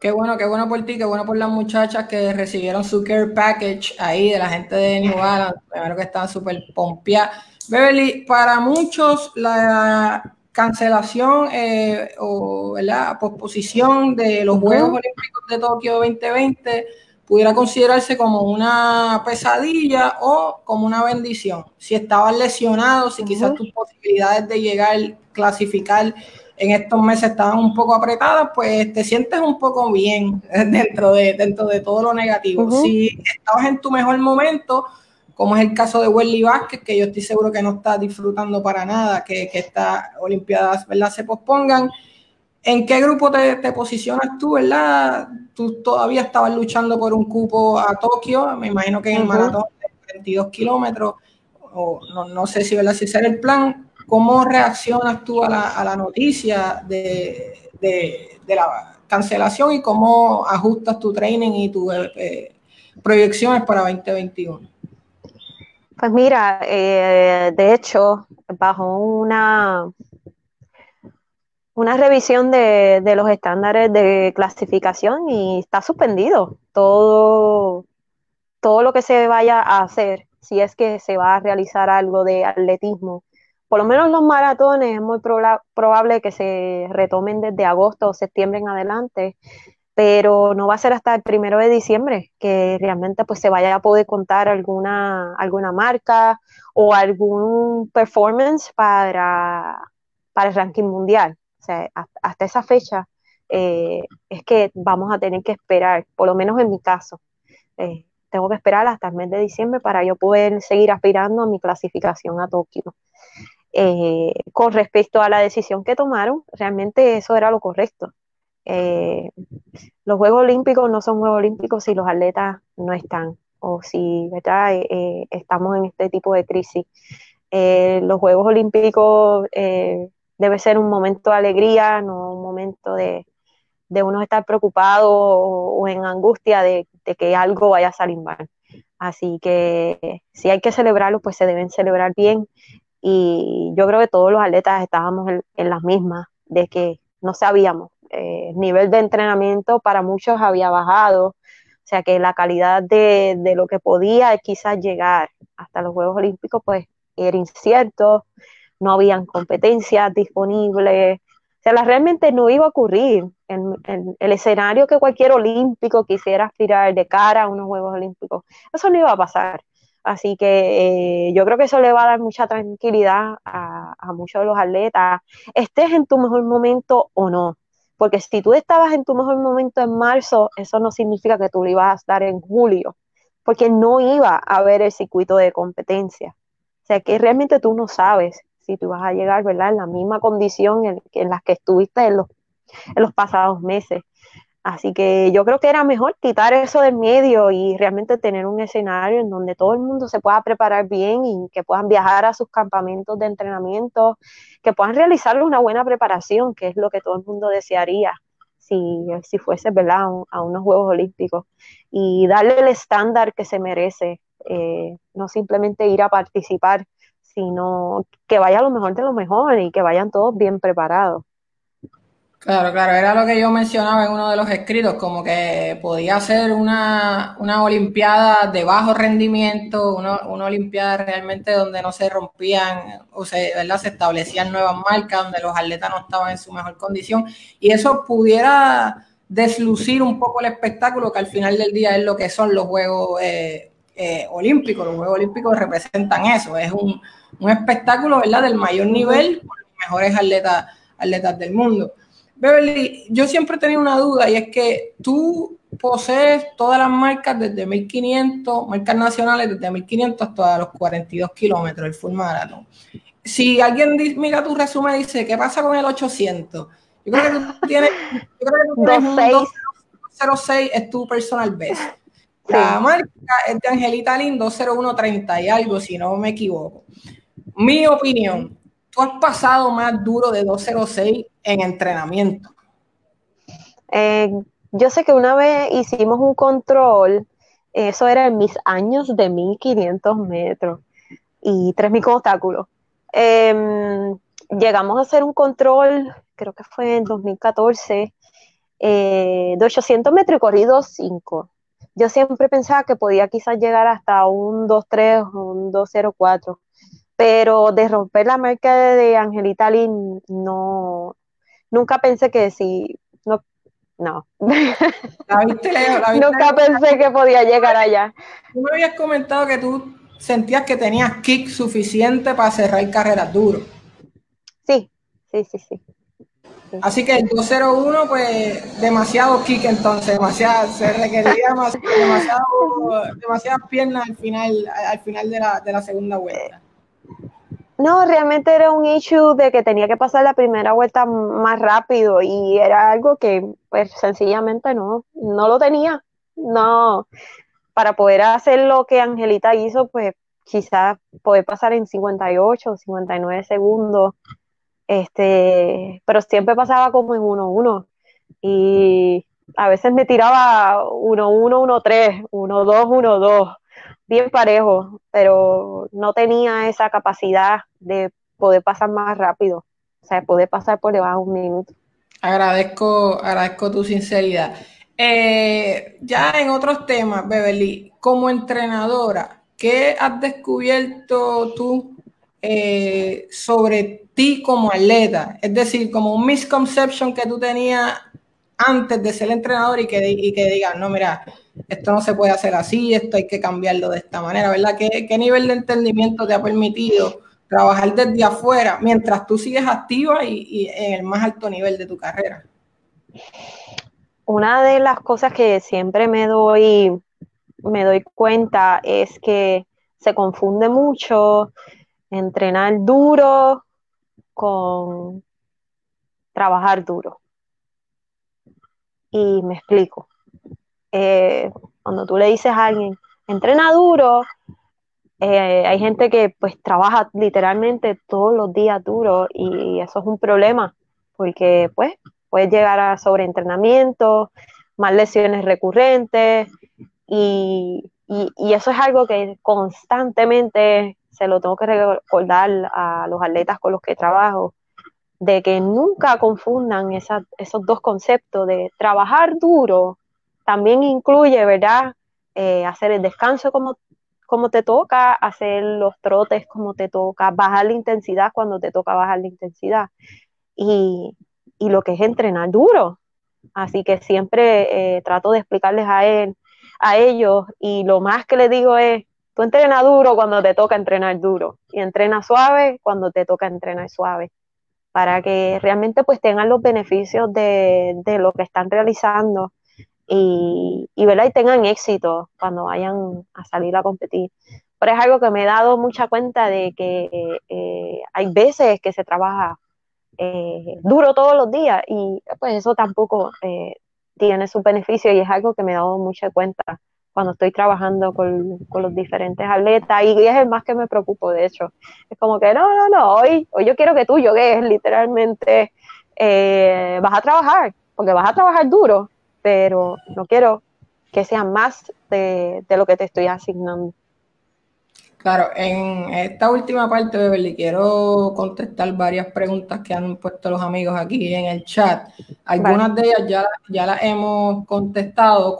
Qué bueno, qué bueno por ti, qué bueno por las muchachas que recibieron su care package ahí de la gente de New Balance. Primero que están súper pompeadas. Beverly, para muchos la cancelación eh, o la posposición de los Juegos Olímpicos de Tokio 2020 pudiera considerarse como una pesadilla o como una bendición. Si estabas lesionado, si quizás tus posibilidades de llegar, clasificar en estos meses estaban un poco apretadas, pues te sientes un poco bien dentro de, dentro de todo lo negativo. Si estabas en tu mejor momento, como es el caso de Welly Vázquez, que yo estoy seguro que no está disfrutando para nada, que, que estas Olimpiadas ¿verdad? se pospongan, ¿En qué grupo te, posicionas tú, verdad? Tú todavía estabas luchando por un cupo a Tokio, me imagino que en el maratón de 22 kilómetros, o no, sé si, ¿verdad? si era el plan. ¿Cómo reaccionas tú a la, noticia de, la cancelación y cómo ajustas tu training y tus eh, proyecciones para 2021? Pues mira, eh, de hecho, bajo una una revisión de, los estándares de clasificación y está suspendido todo, todo lo que se vaya a hacer, si es que se va a realizar algo de atletismo. Por lo menos los maratones es muy probable que se retomen desde agosto o septiembre en adelante, pero no va a ser hasta el primero de diciembre que realmente pues se vaya a poder contar alguna, alguna marca o algún performance para, para el ranking mundial sea, hasta esa fecha eh, es que vamos a tener que esperar, por lo menos en mi caso. Eh, tengo que esperar hasta el mes de diciembre para yo poder seguir aspirando a mi clasificación a Tokio. Eh, con respecto a la decisión que tomaron, realmente eso era lo correcto. Los Juegos Olímpicos no son Juegos Olímpicos si los atletas no están o si estamos en este tipo de crisis. los Juegos Olímpicos debe ser un momento de alegría, no un momento de, uno estar preocupado o, en angustia de, que algo vaya a salir mal. Así que si hay que celebrarlo, pues se deben celebrar bien. Y yo creo que todos los atletas estábamos en, las mismas, de que no sabíamos. Eh, el nivel de entrenamiento para muchos había bajado, o sea que la calidad de, de lo que podía quizás llegar hasta los Juegos Olímpicos, pues era incierto no habían competencias disponibles, o sea, realmente no iba a ocurrir en, el escenario que cualquier olímpico quisiera aspirar de cara a unos Juegos Olímpicos. Eso no iba a pasar. Así que eh, yo creo que eso le va a dar mucha tranquilidad a, a, muchos de los atletas, estés en tu mejor momento o no. Porque si tú estabas en tu mejor momento en marzo, eso no significa que tú lo ibas a estar en julio, porque no iba a haber el circuito de competencia. O sea que realmente tú no sabes si tú vas a llegar, ¿verdad? En la misma condición en, en la que estuviste en los pasados meses. Así que yo creo que era mejor quitar eso del medio y realmente tener un escenario en donde todo el mundo se pueda preparar bien y que puedan viajar a sus campamentos de entrenamiento, que puedan realizar una buena preparación, que es lo que todo el mundo desearía si, si fuese ¿verdad? A, unos Juegos Olímpicos y darle el estándar que se merece, eh, no simplemente ir a participar, sino que vaya lo mejor de lo mejor y que vayan todos bien preparados. Claro, claro, era lo que yo mencionaba en uno de los escritos, como que podía ser una, una olimpiada de bajo rendimiento, una, una, olimpiada realmente donde no se rompían o se, ¿verdad? se establecían nuevas marcas, donde los atletas no estaban en su mejor condición, y eso pudiera deslucir un poco el espectáculo, que al final del día es lo que son los Juegos eh, eh, Olímpicos. Los Juegos Olímpicos representan eso, es un, un espectáculo ¿verdad? del mayor nivel con los mejores atletas, atletas del mundo. Beverly, yo siempre he tenido una duda y es que tú posees todas las marcas desde 1500, marcas nacionales desde 1500 hasta los 42 kilómetros, el full marathon. Si alguien mira tu resumen y dice, ¿qué pasa con el 800? Yo creo que tú tienes, yo creo que tú tienes un 206 es tu personal best. La marca es de Angelita Lin 20130 y algo, si no me equivoco. Mi opinión, tú has pasado más duro de 206 en entrenamiento? Eh, yo sé que una vez hicimos un control, eso era en mis años de 1500 metros y 3000 obstáculos. Em, llegamos a hacer un control, creo que fue en 2014, eh, de 800 metros y corrido 5. Yo siempre pensaba que podía quizás llegar hasta un 2.3 o un 2.04, pero de romper la marca de Angelita Lin no, nunca pensé que si, no, no. nunca pensé que podía llegar allá. Tú me habías comentado que tú sentías que tenías kick suficiente para cerrar carreras duro. Sí, sí, sí, sí. Así que el 201, pues demasiado kick entonces, demasiado, se requería demasiado, demasiadas piernas al final, al final de la, de la segunda vuelta. No, realmente era un issue de que tenía que pasar la primera vuelta más rápido y era algo que pues sencillamente no, no lo tenía. No, para poder hacer lo que Angelita hizo, pues quizás poder pasar en 58 o 59 segundos, este, pero siempre pasaba como en 1-1 y a veces me tiraba 1-1, 1-3, 1-2, 1-2 bien parejo, pero no tenía esa capacidad de poder pasar más rápido, o sea, poder pasar por debajo de un minuto. Agradezco, agradezco tu sinceridad. Eh, ya en otros temas, Beverly, como entrenadora, ¿qué has descubierto tú eh, sobre ti como atleta? Es decir, como un misconception que tú tenías antes de ser entrenador y que, y que digas, no, mira, esto no se puede hacer así, esto hay que cambiarlo de esta manera, ¿verdad? ¿Qué, nivel de entendimiento te ha permitido trabajar desde afuera mientras tú sigues activa y, en el más alto nivel de tu carrera? Una de las cosas que siempre me doy, me doy cuenta es que se confunde mucho entrenar duro con trabajar duro. Y me explico. Eh, cuando tú le dices a alguien, entrena duro, eh, hay gente que pues trabaja literalmente todos los días duro y eso es un problema porque pues llegar a sobreentrenamiento, más lesiones recurrentes y, y, eso es algo que constantemente se lo tengo que recordar a los atletas con los que trabajo, de que nunca confundan esos dos conceptos de trabajar duro también incluye, ¿verdad? Eh, hacer el descanso como como te toca, hacer los trotes como te toca, bajar la intensidad cuando te toca bajar la intensidad. Y, y lo que es entrenar duro. Así que siempre eh, trato de explicarles a él, a ellos, y lo más que les digo es, tú entrena duro cuando te toca entrenar duro, y entrena suave cuando te toca entrenar suave, para que realmente pues tengan los beneficios de, de lo que están realizando y, y, y tengan éxito cuando vayan a salir a competir. Pero es algo que me he dado mucha cuenta de que eh, hay veces que se trabaja eh, duro todos los días y pues eso tampoco eh, tiene su beneficio y es algo que me he dado mucha cuenta cuando estoy trabajando con, con, los diferentes atletas y es el más que me preocupo de hecho. Es como que no, no, no, hoy, hoy yo quiero que tú yogues literalmente eh, vas a trabajar porque vas a trabajar duro pero no quiero que sea más de, de lo que te estoy asignando Claro, en esta última parte, Beverly, quiero contestar varias preguntas que han puesto los amigos aquí en el chat. Algunas de ellas ya, ya las hemos contestado,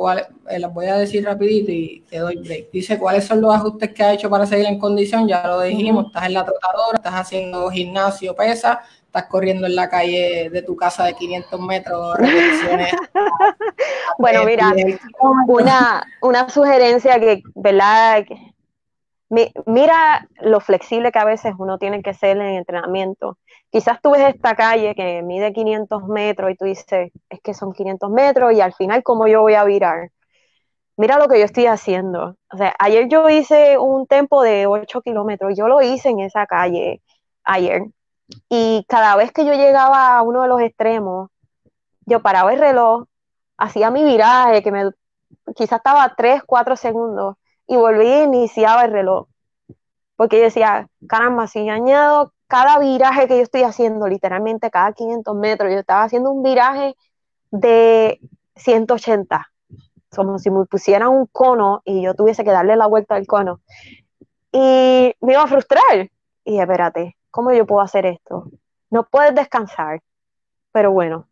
eh, las voy a decir rapidito y te doy break. Dice, ¿cuáles son los ajustes que ha hecho para seguir en condición? Ya lo dijimos, estás en la trotadora, estás haciendo gimnasio, pesa, estás corriendo en la calle de tu casa de 500 metros, bueno, mira, una, una sugerencia que, ¿verdad? Mira lo flexible que a veces uno tiene que ser en entrenamiento. Quizás tú ves esta calle que mide 500 metros y tú dices, es que son 500 metros y al final, ¿cómo yo voy a virar? Mira lo que yo estoy haciendo. O sea, ayer yo hice un tempo de 8 kilómetros, yo lo hice en esa calle ayer. Y cada vez que yo llegaba a uno de los extremos, yo paraba el reloj, hacía mi viraje, que me quizás estaba 3, 4 segundos, y volví y iniciaba el reloj. Porque yo decía, caramba, si añado cada viraje que yo estoy haciendo, literalmente cada 500 metros, yo estaba haciendo un viraje de 180, como si me pusieran un cono y yo tuviese que darle la vuelta al cono. Y me iba a frustrar. Y dije, espérate, ¿cómo yo puedo hacer esto? No puedes descansar. Pero bueno,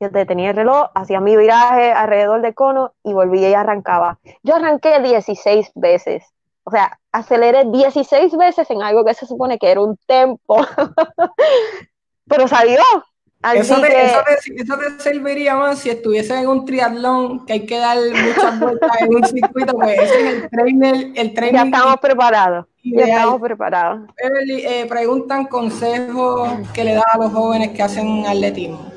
yo detenía el reloj, hacía mi viraje alrededor del cono y volvía y arrancaba. Yo arranqué 16 veces. O sea, aceleré 16 veces en algo que se supone que era un tempo. Pero salió. Eso te, eso, te, serviría más si estuviese en un triatlón que hay que dar muchas vueltas en un circuito, pues ese es el trainer, el trainer. Ya estamos preparados. Ya estamos preparados. Eh, preguntan consejos que le da a los jóvenes que hacen atletismo.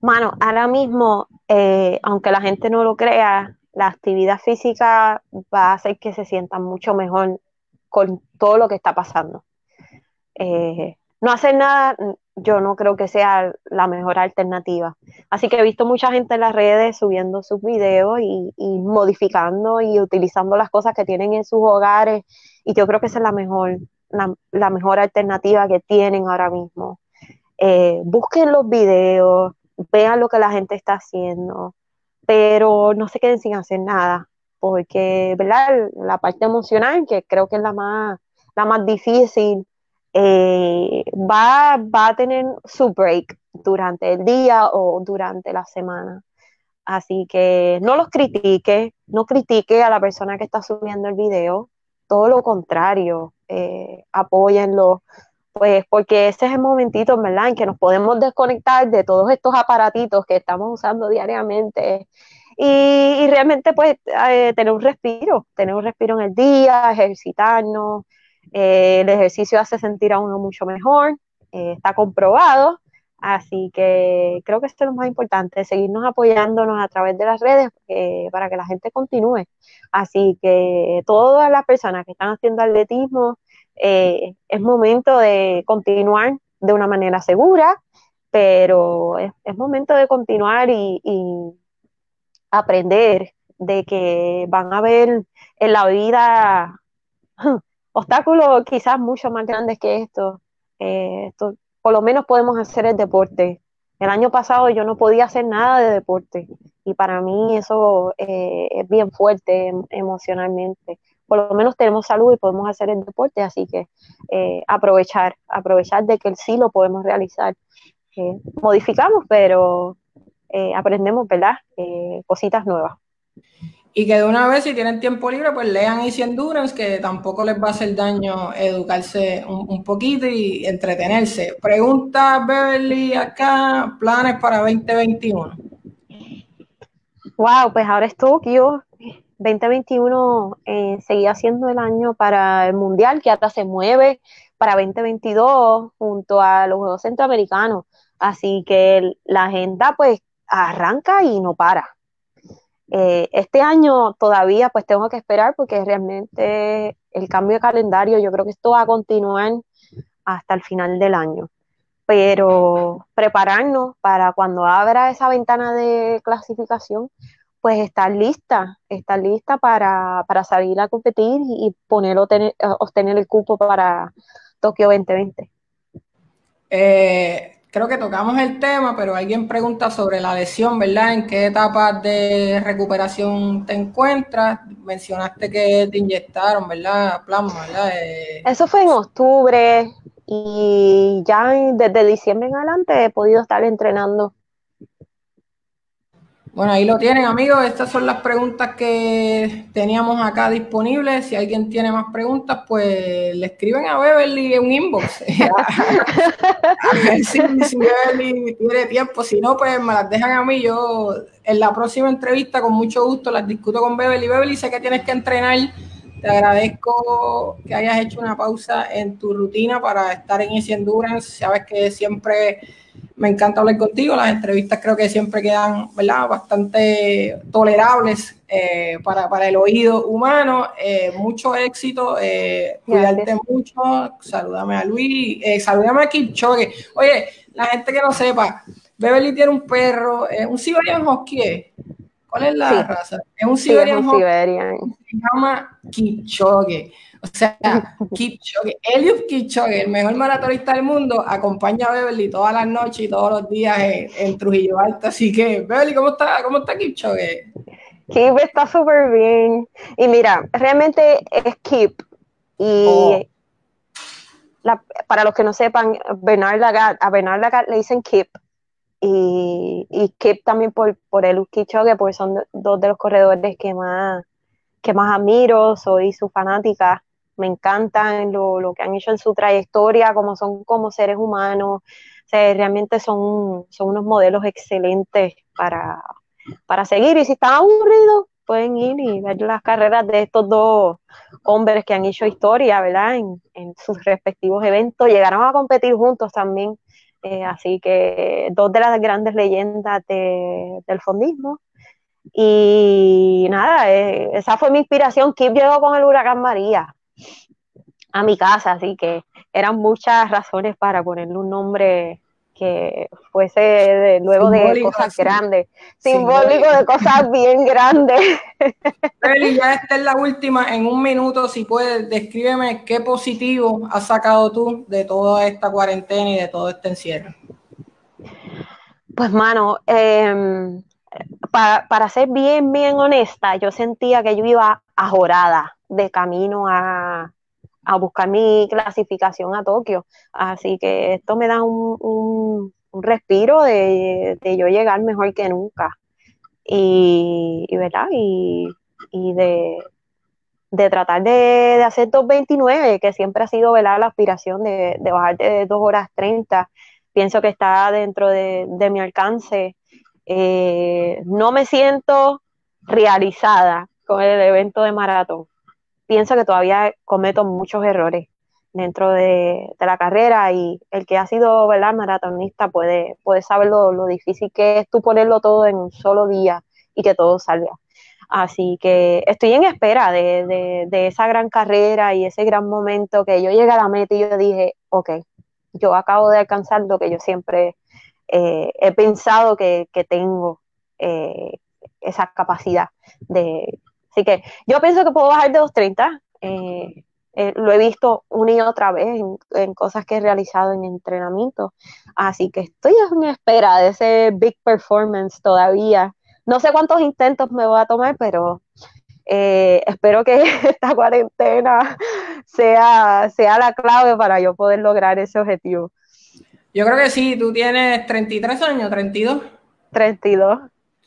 Mano, ahora mismo, eh, aunque la gente no lo crea, la actividad física va a hacer que se sientan mucho mejor con todo lo que está pasando. Eh, no hacer nada, yo no creo que sea la mejor alternativa. Así que he visto mucha gente en las redes subiendo sus videos y, modificando y utilizando las cosas que tienen en sus hogares. Y yo creo que esa es la mejor, la, mejor alternativa que tienen ahora mismo. Eh, busquen los videos, vean lo que la gente está haciendo, pero no se queden sin hacer nada, porque, ¿verdad? La parte emocional, que creo que es la más, la más difícil, eh, va, a tener su break durante el día o durante la semana. Así que no los critique, no critique a la persona que está subiendo el video, todo lo contrario, eh, apóyenlo, pues porque ese es el momentito, ¿verdad?, en que nos podemos desconectar de todos estos aparatitos que estamos usando diariamente y, realmente pues eh, tener un respiro, tener un respiro en el día, ejercitarnos, eh, el ejercicio hace sentir a uno mucho mejor, eh, está comprobado, así que creo que esto es lo más importante, seguirnos apoyándonos a través de las redes para que la gente continúe. Así que todas las personas que están haciendo atletismo, eh, es momento de continuar de una manera segura, pero es, momento de continuar y, aprender de que van a haber en la vida obstáculos quizás mucho más grandes que esto. Eh, esto. Por lo menos podemos hacer el deporte. El año pasado yo no podía hacer nada de deporte y para mí eso eh, es bien fuerte em, emocionalmente por lo menos tenemos salud y podemos hacer el deporte, así que eh, aprovechar, aprovechar de que sí lo podemos realizar. Eh, modificamos, pero eh, aprendemos, ¿verdad? cositas nuevas. Y que de una vez, si tienen tiempo libre, pues lean Easy Endurance, que tampoco les va a hacer daño educarse un, poquito y entretenerse. Pregunta Beverly acá, planes para 2021. Wow, pues ahora es Tokio. 2021 eh, seguía siendo el año para el Mundial, que hasta se mueve para 2022 junto a los Juegos Centroamericanos. Así que la agenda pues arranca y no para. Eh, este año todavía pues tengo que esperar porque realmente el cambio de calendario yo creo que esto va a continuar hasta el final del año. Pero prepararnos para cuando abra esa ventana de clasificación, pues estar lista, estar lista para, salir a competir y poner, obtener el cupo para Tokio 2020. Eh, creo que tocamos el tema, pero alguien pregunta sobre la lesión, ¿verdad? ¿En qué etapa de recuperación te encuentras? Mencionaste que te inyectaron, ¿verdad? Plasma, ¿verdad? Eh, Eso fue en octubre y ya desde diciembre en adelante he podido estar entrenando bueno, ahí lo tienen, amigos. Estas son las preguntas que teníamos acá disponibles. Si alguien tiene más preguntas, pues le escriben a Beverly en un inbox. a ver si, Beverly tiene tiempo. Si no, pues me las dejan a mí. Yo en la próxima entrevista, con mucho gusto, las discuto con Beverly. Beverly, sé que tienes que entrenar. Te agradezco que hayas hecho una pausa en tu rutina para estar en ese endurance. Sabes que siempre me encanta hablar contigo. Las entrevistas creo que siempre quedan ¿verdad? bastante tolerables eh, para, el oído humano. Eh, mucho éxito, eh, cuidarte mucho. Salúdame a Luis, eh, salúdame a Kipchoge. Oye, la gente que no sepa, Beverly tiene un perro, un Siberian Husky. ¿Cuál es la raza? Es un Siberian Husky. Se llama Kipchoge. O sea, Kipchoge, Eliud Kipchoge, el mejor maratonista del mundo, acompaña a Beverly todas las noches y todos los días en, Trujillo Alto. Así que, Beverly, ¿cómo está, cómo está Kipchoge? Kip está súper bien. Y mira, realmente es Kip. Y oh. para los que no sepan, Bernard Lagat, a Bernard Lagat le dicen Kip. Y, y Kip también por, por Eliud Kipchoge, porque son dos de los corredores que más, que más admiro, soy su fanática me encantan lo, que han hecho en su trayectoria, como son como seres humanos, realmente son, son unos modelos excelentes para, para seguir. Y si están aburridos, pueden ir y ver las carreras de estos dos hombres que han hecho historia, ¿verdad? En, sus respectivos eventos. Llegaron a competir juntos también. Eh, así que dos de las grandes leyendas del fondismo. Y nada, eh, esa fue mi inspiración. Kip llegó con el huracán María a mi casa, así que eran muchas razones para ponerle un nombre que fuese de, luego de cosas grandes, simbólico, de cosas bien grandes. Eli, ya esta es la última, en un minuto, si puedes, descríbeme qué positivo has sacado tú de toda esta cuarentena y de todo este encierro. Pues, mano, em, para, para, ser bien, bien honesta, yo sentía que yo iba ajorada de camino a, a buscar mi clasificación a Tokio. Así que esto me da un, respiro de, yo llegar mejor que nunca. Y, ¿verdad? Y, de, tratar de, hacer 2.29, que siempre ha sido ¿verdad? la aspiración de, bajar de 2 horas 30. Pienso que está dentro de, mi alcance. Eh, no me siento realizada con el evento de maratón pienso que todavía cometo muchos errores dentro de, la carrera y el que ha sido ¿verdad? maratonista puede, puede saber lo, difícil que es tú ponerlo todo en un solo día y que todo salga. Así que estoy en espera de, esa gran carrera y ese gran momento que yo llegué a la meta y yo dije, ok, yo acabo de alcanzar lo que yo siempre eh, he pensado que, tengo eh, esa capacidad de, Así que yo pienso que puedo bajar de 230. Eh, eh, lo he visto una y otra vez en, cosas que he realizado en entrenamiento. Así que estoy en espera de ese big performance todavía. No sé cuántos intentos me voy a tomar, pero eh, espero que esta cuarentena sea, sea la clave para yo poder lograr ese objetivo. Yo creo que sí, tú tienes 33 años, 32. 32.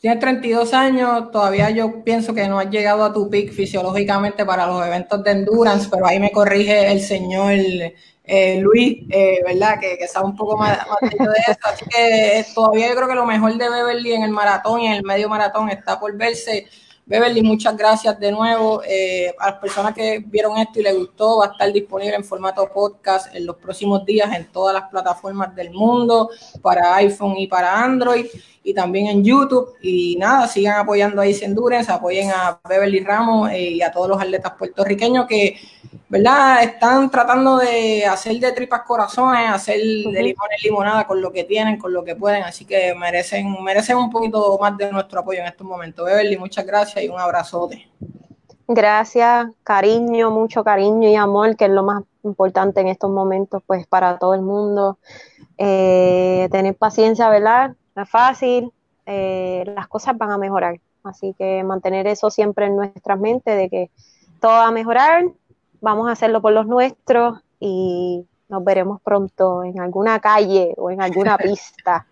Tienes 32 años, todavía yo pienso que no has llegado a tu peak fisiológicamente para los eventos de endurance, pero ahí me corrige el señor eh, Luis, eh, ¿verdad? Que, que, sabe un poco más, de eso. Así que todavía yo creo que lo mejor de Beverly en el maratón y en el medio maratón está por verse. Beverly, muchas gracias de nuevo. Eh, a las personas que vieron esto y les gustó, va a estar disponible en formato podcast en los próximos días en todas las plataformas del mundo, para iPhone y para Android y también en YouTube. Y nada, sigan apoyando a Ice Endurance, apoyen a Beverly Ramos eh, y a todos los atletas puertorriqueños que, ¿verdad? Están tratando de hacer de tripas corazones, hacer de limones limonada con lo que tienen, con lo que pueden. Así que merecen, merecen un poquito más de nuestro apoyo en estos momentos. Beverly, muchas gracias y un abrazote. Gracias, cariño, mucho cariño y amor, que es lo más importante en estos momentos, pues para todo el mundo. Eh, tener paciencia, ¿verdad? no es fácil, eh, las cosas van a mejorar. Así que mantener eso siempre en nuestras mentes de que todo va a mejorar, vamos a hacerlo por los nuestros y nos veremos pronto en alguna calle o en alguna pista.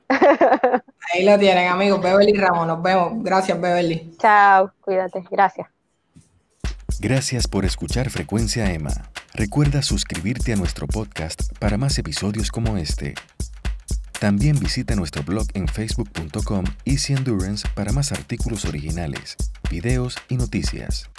Ahí lo tienen, amigos. Beverly Ramos, nos vemos. Gracias, Beverly. Chao, cuídate. Gracias. Gracias por escuchar Frecuencia Emma. Recuerda suscribirte a nuestro podcast para más episodios como este. También visita nuestro blog en facebook.com Easy Endurance para más artículos originales, videos y noticias.